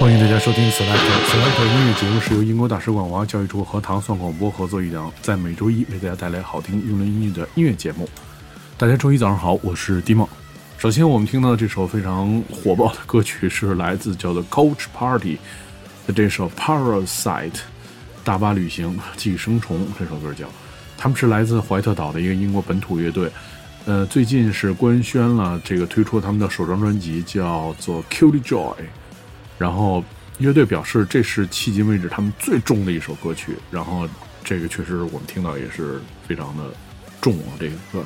欢迎大家收听 Select Select 音乐节目，是由英国大使馆文化教育处和糖蒜广播合作一档，在每周一为大家带来好听英伦音乐的音乐节目。大家周一早上好，我是迪梦。首先，我们听到的这首非常火爆的歌曲是来自叫做 Coach Party 的这首 Parasite 大巴旅行寄生虫这首歌叫。他们是来自怀特岛的一个英国本土乐队，呃，最近是官宣了这个推出他们的首张专辑叫做 Cutie Joy。然后乐队表示这是迄今为止他们最重的一首歌曲。然后这个确实我们听到也是非常的重啊，这个歌。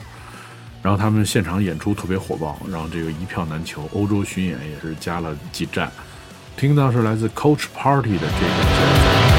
然后他们现场演出特别火爆，然后这个一票难求。欧洲巡演也是加了几站。听到是来自 Coach Party 的这个。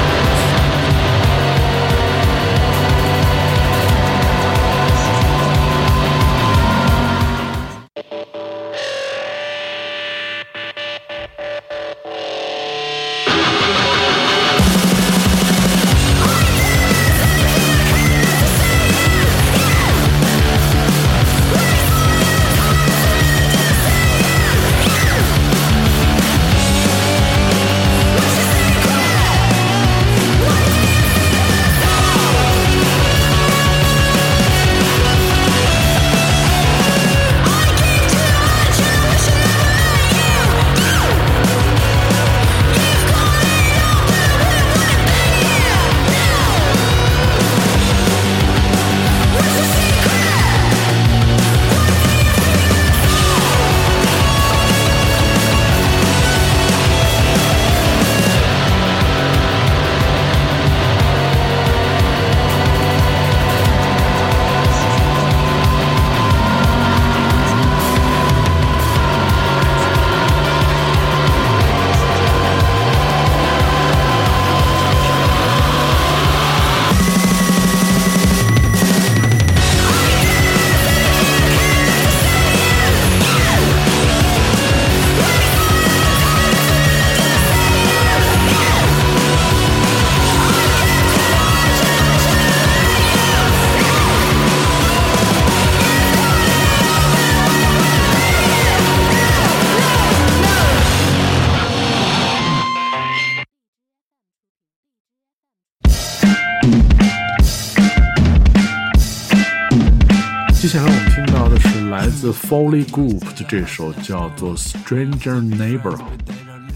接下来我们听到的是来自 Foley Group 的这首叫做《Stranger Neighborhood》，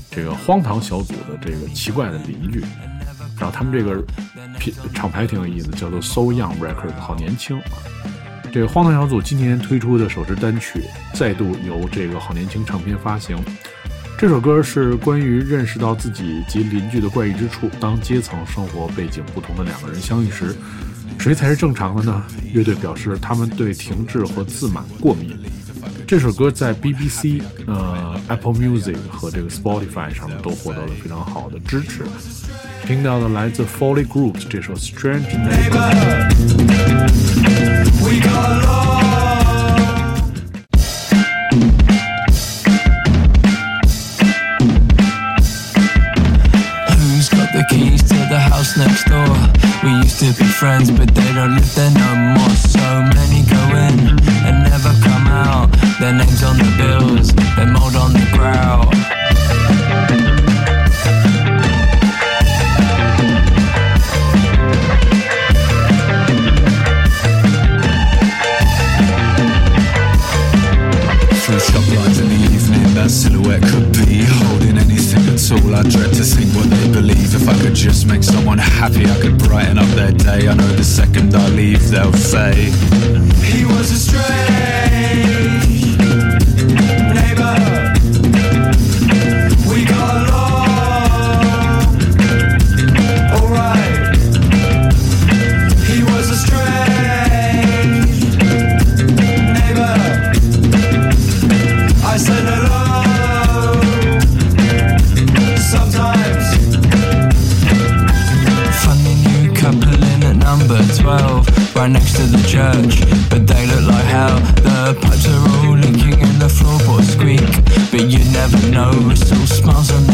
这个荒唐小组的这个奇怪的邻居。然后他们这个品厂牌挺有意思，叫做 So Young Record，好年轻！这个荒唐小组今年推出的首支单曲，再度由这个好年轻唱片发行。这首歌是关于认识到自己及邻居的怪异之处，当阶层、生活背景不同的两个人相遇时。谁才是正常的呢？乐队表示他们对停滞和自满过敏。这首歌在 BBC、呃 Apple Music 和这个 Spotify 上都获得了非常好的支持。听到的来自 Foley Groups 这首 Strange Neighbor。next door. We used to be friends, but they don't live there no more. So many go in and never come out. Their names on the bills, their mold on the ground. That silhouette could be holding anything at all. I dread to think what they believe. If I could just make someone happy, I could brighten up their day. I know the second I leave, they'll say, He was a strange nose, still smiles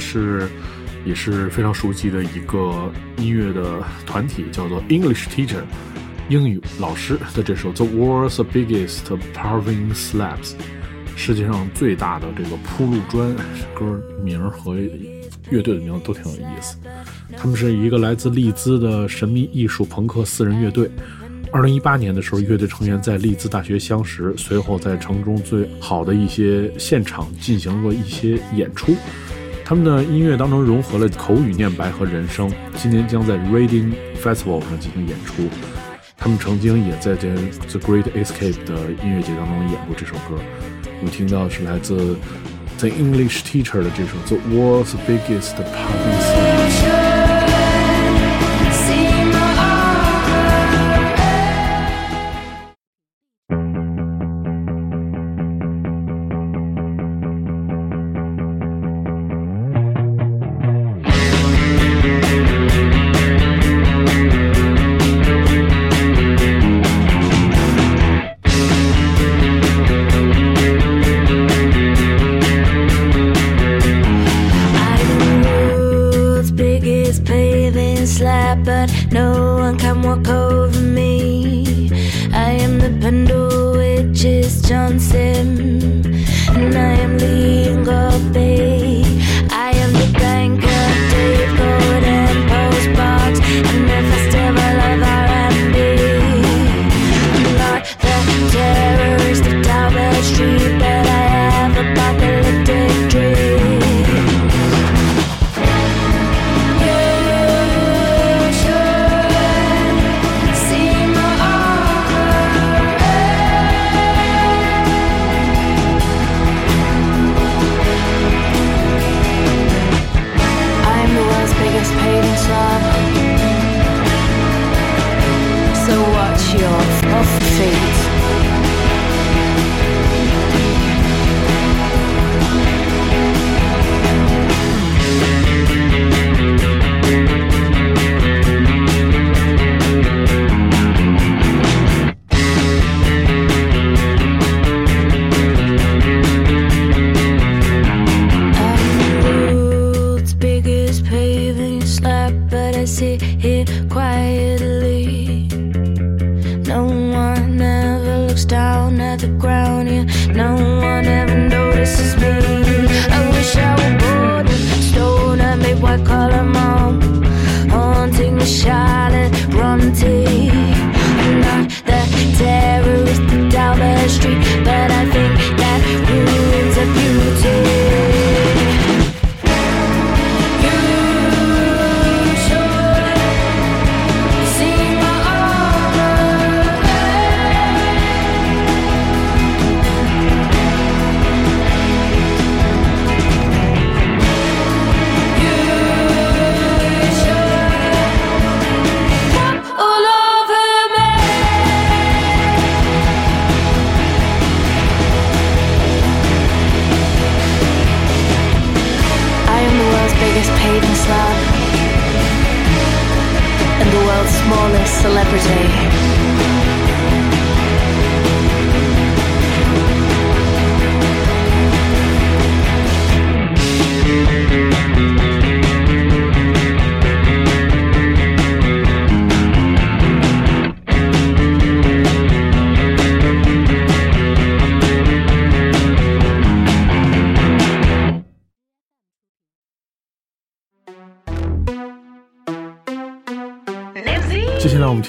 是，也是非常熟悉的一个音乐的团体，叫做 English Teacher，英语老师的这首《The World's Biggest Paving Slabs》，世界上最大的这个铺路砖。歌名和乐队的名字都挺有意思。他们是一个来自利兹的神秘艺术朋克四人乐队。二零一八年的时候，乐队成员在利兹大学相识，随后在城中最好的一些现场进行过一些演出。他们的音乐当中融合了口语念白和人声。今年将在 Reading Festival 上进行演出。他们曾经也在这 The Great Escape 的音乐节当中演过这首歌。我们听到是来自 The English Teacher 的这首 The World's Biggest Paving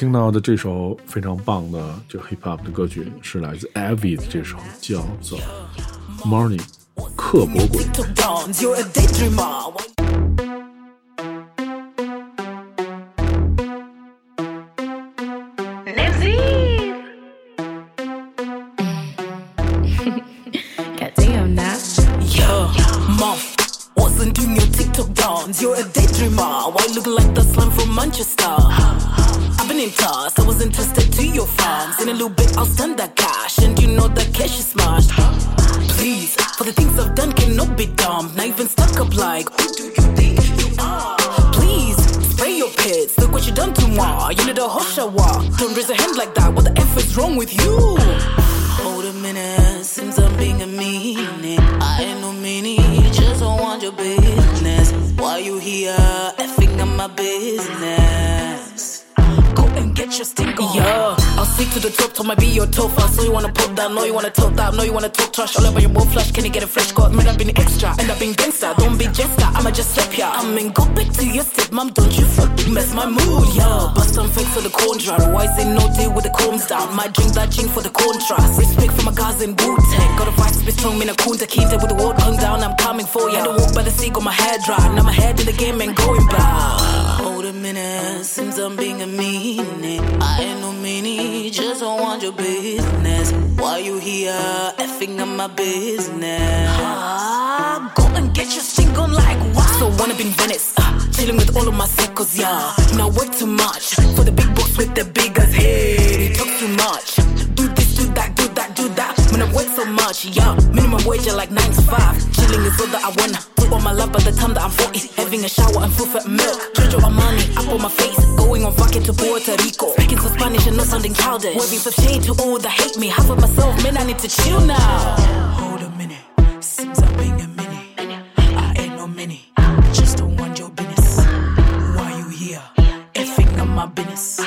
听到的这首非常棒的这个 hip hop 的歌曲是来自 Avi 的这首叫做《Morning》克伯鬼。 took dawns, you're a daydreamer. Nipsey. Goddamn, now. Yeah, mom. Wasn't doing your TikTok dance, you're a daydreamer. Why look like the slime from Manchester? Interested to your farms. In a little bit, I'll stand that cash, and you know that cash is smashed. Please, for the things I've done cannot be dumped. Not even stuck up like, who do you think you are? Please, spray your pits, look what you done to moi. You need a hot shower. Don't raise a hand like that, what the F is wrong with you? Hold a minute, seems I'm being a meanie. I ain't no meanie, just don't want your business. Why you here, effing on my business? Go and get your stink on. Yeah, I'll stick to the top, top might be your toe fast. So you wanna pop down, know you wanna talk that, know you wanna talk trash. All about your wall flash, can you get a fresh cut? Man, I've been extra, end up being gangster. Don't be jester, I'ma just step ya. I mean, go back to your step, mom, don't you fucking mess my mood, yeah. Bust some fake for the corn dry. Why say no deal with the combs down? Might drink that gin for the contrast. Respect for my guys in Wu Tang. Got a vice to be strong, a kunta kinte with the world hung down. I'm coming for ya. I don't walk by the sea, got my hair dry. Now my head in the game and going back. Hold a minute, seems I'm being a meanie. I ain't no meanie, just don't want your business. Why you here, effing on my business? Ah, go and get your stink on like what? So wanna be in Venice, uh, chilling with all of my circles, yeah. Now work too much for the big boss with the biggest head. He talk too much. Do this, do that, Man, work so much, yeah. Minimum wage are like nine to five. Chilling is all that I wanna. Put on my lap by the time that I'm 40. Having a shower and full fat milk. Jojo Armani up on my face. Going on fucking to Puerto Rico. Speaking some Spanish and not sounding childish. Waving some shade to all that hate me. Half of myself, man, I need to chill now. Hold a minute. Seems I'm being a mini. I ain't no mini. Just don't want your business. Why you here? Effing on my business.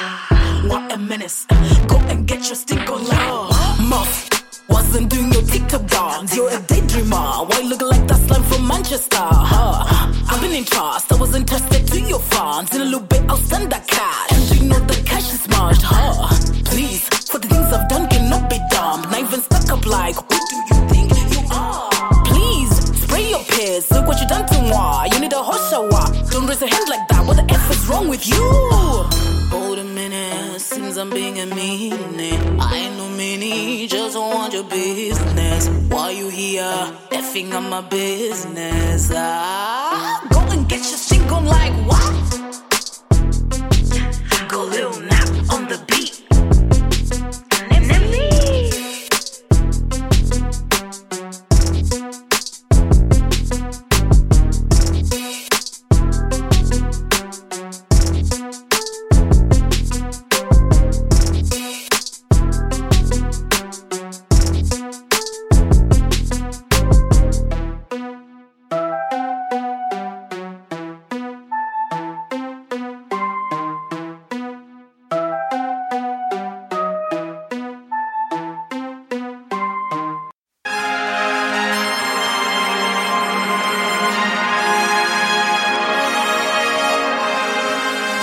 What a menace. Go and get your stink on loud. Muff. Wasn't doing your TikTok dance. You're a daydreamer. Why look like that slime from Manchester? Huh? I've been in trust. I wasn't interested to your fans. In a little bit, I'll send that cash. And you know the cash is smashed. Huh? Please, for the things I've done cannot be dumped. Not even stuck up like, who do you think you are? Please, spray your piss. Look what you done to moi. You need a hot shower. Don't raise a hand like that. What the F is wrong with you? Hold a minute, seems I'm being a meanie. I ain't just want your business. Why you here, effing on my business? Ah, go and get your stink on like what?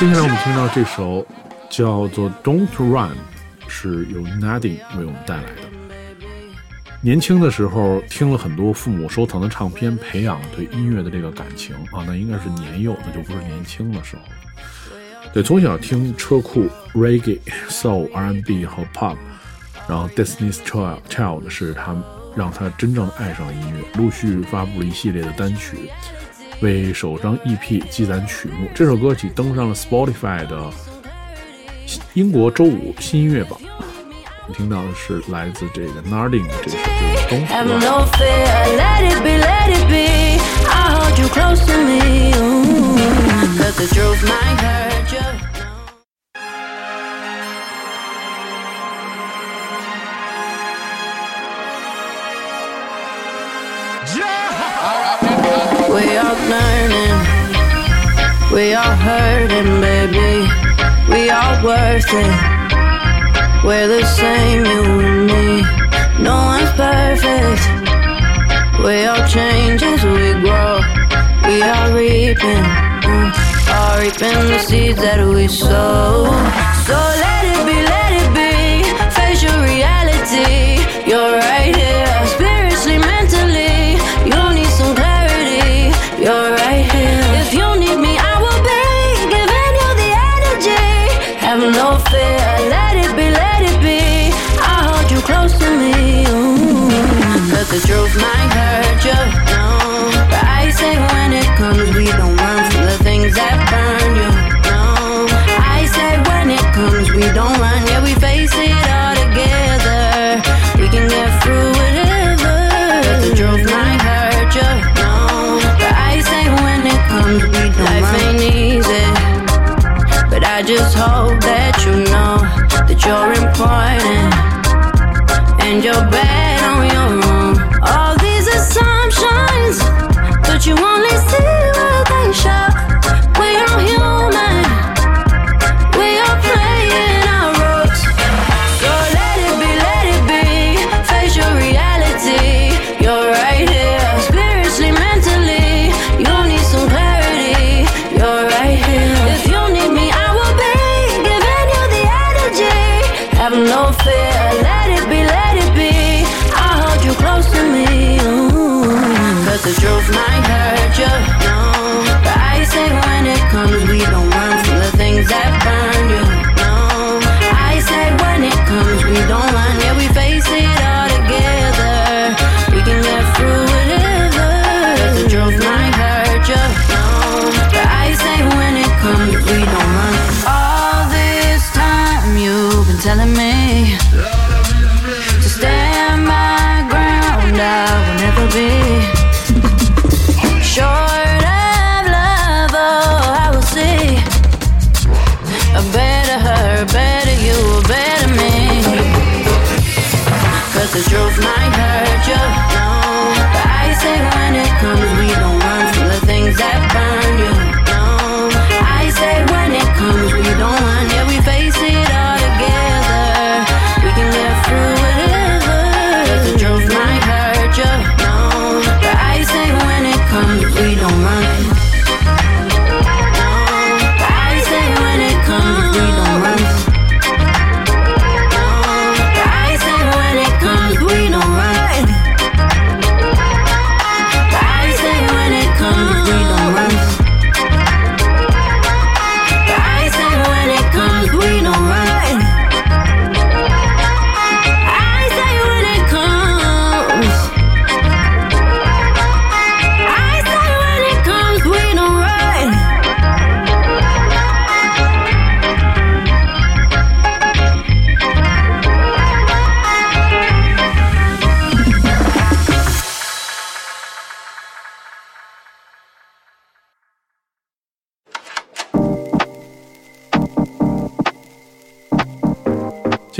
接下来我们听到这首叫做《Don't Run》，是由 Nadine 为我们带来的。年轻的时候听了很多父母收藏的唱片，培养了对音乐的这个感情啊，那应该是年幼，那就不是年轻的时候了。对，从小听车库、Reggae、Soul、R&B 和 Pop，然后 Disney's Child Child 是他让他真正爱上音乐，陆续发布了一系列的单曲，为首张 EP 积攒曲目。这首歌曲登上了 Spotify 的英国周五新音乐榜。我们听到的是来自这个 Nardin 这首歌《东》。We all worth it. We're the same, you and me. No one's perfect. We all change as we grow. We are reaping, mm, are reaping the seeds that we sow. So let it be, let the truth might hurt you. No. But I say when it comes, we don't run from the things that burn you. No. I say when it comes, we don't run. Yeah, we face it all together. We can get through whatever. But the truth might hurt you. No. But I say when it comes, we don't Life run. ain't easy. But I just hope that you know that you're important and you're bad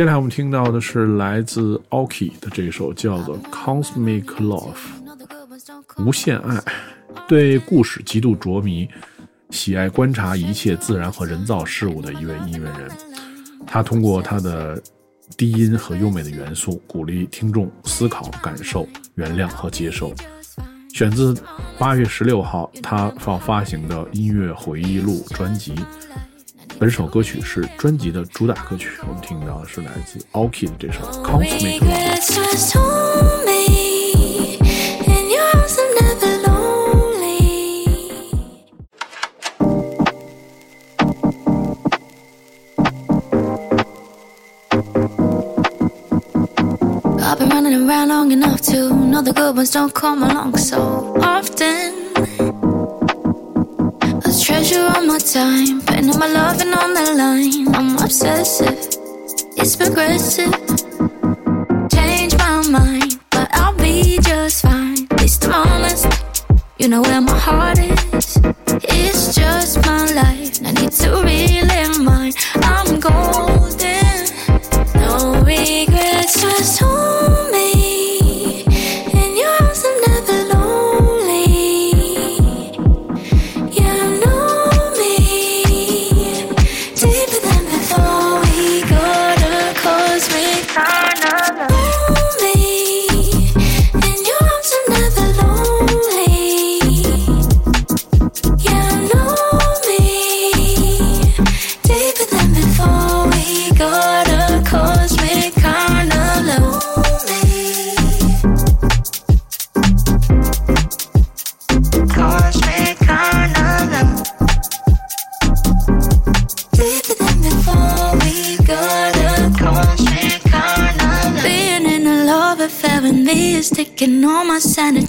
接下来我们听到的是来自 Aoki 的这首叫做《Cosmic Love》无限爱，对故事极度着迷，喜爱观察一切自然和人造事物的一位音乐人。他通过他的低音和优美的元素，鼓励听众思考、感受、原谅和接受。选自八月十六号他要发行的音乐回忆录专辑。本首歌曲是专辑的主打歌曲，我们听到的是来自 Aoki 的这首《Cosmic Love》。Regrets just hold me in your arms. I'm never lonely. I've been running around long enough to know the good ones don't come along so often. A treasure on my time, putting all my loving on the line. I'm obsessive, it's progressive. Change my mind, but I'll be just fine. Least I'm honest, you know where my heart is. It's just my life, I need to relive mine. I'm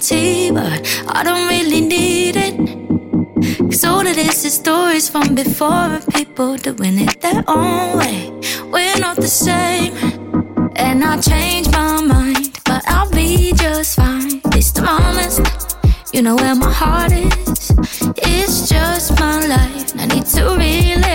sanity, but I don't really need it. Cause all of this is stories from before and people doing it their own way. We're not the same. And I change my mind, but I'll be just fine. It's the moments, you know where my heart is. It's just my life. I need to relive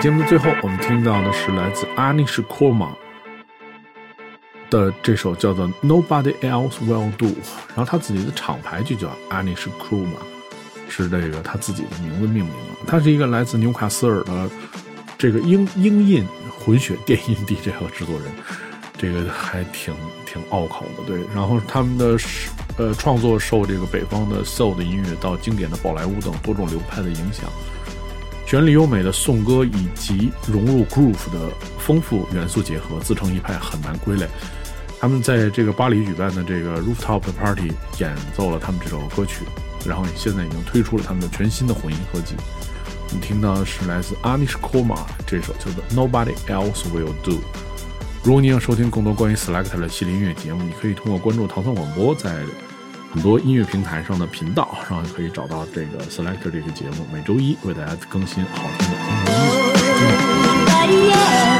节目的最后，我们听到的是来自 Anish Korma 的这首叫做《Nobody Else Will Do》，然后他自己的厂牌就叫 Anish Korma，是这个他自己的名字命名的。他是一个来自纽卡斯尔的这个英英印混血电音 DJ 和制作人，这个还挺挺拗口的，对。然后他们的呃创作受这个北方的 soul 的音乐到经典的宝莱坞等多种流派的影响。旋律优美的颂歌以及融入 groove 的丰富元素结合，自成一派，很难归类。他们在这个巴黎举办的这个 rooftop 的 party 演奏了他们这首歌曲，然后现在已经推出了他们的全新的混音合集。我们听到的是来自 Anish Koma 这首叫做 Nobody Else Will Do。如果你想收听更多关于 Select 的系列音乐节目，你可以通过关注糖蒜广播在很多音乐平台上的频道，然后可以找到这个 Selector 这个节目，每周一为大家更新好听的音乐。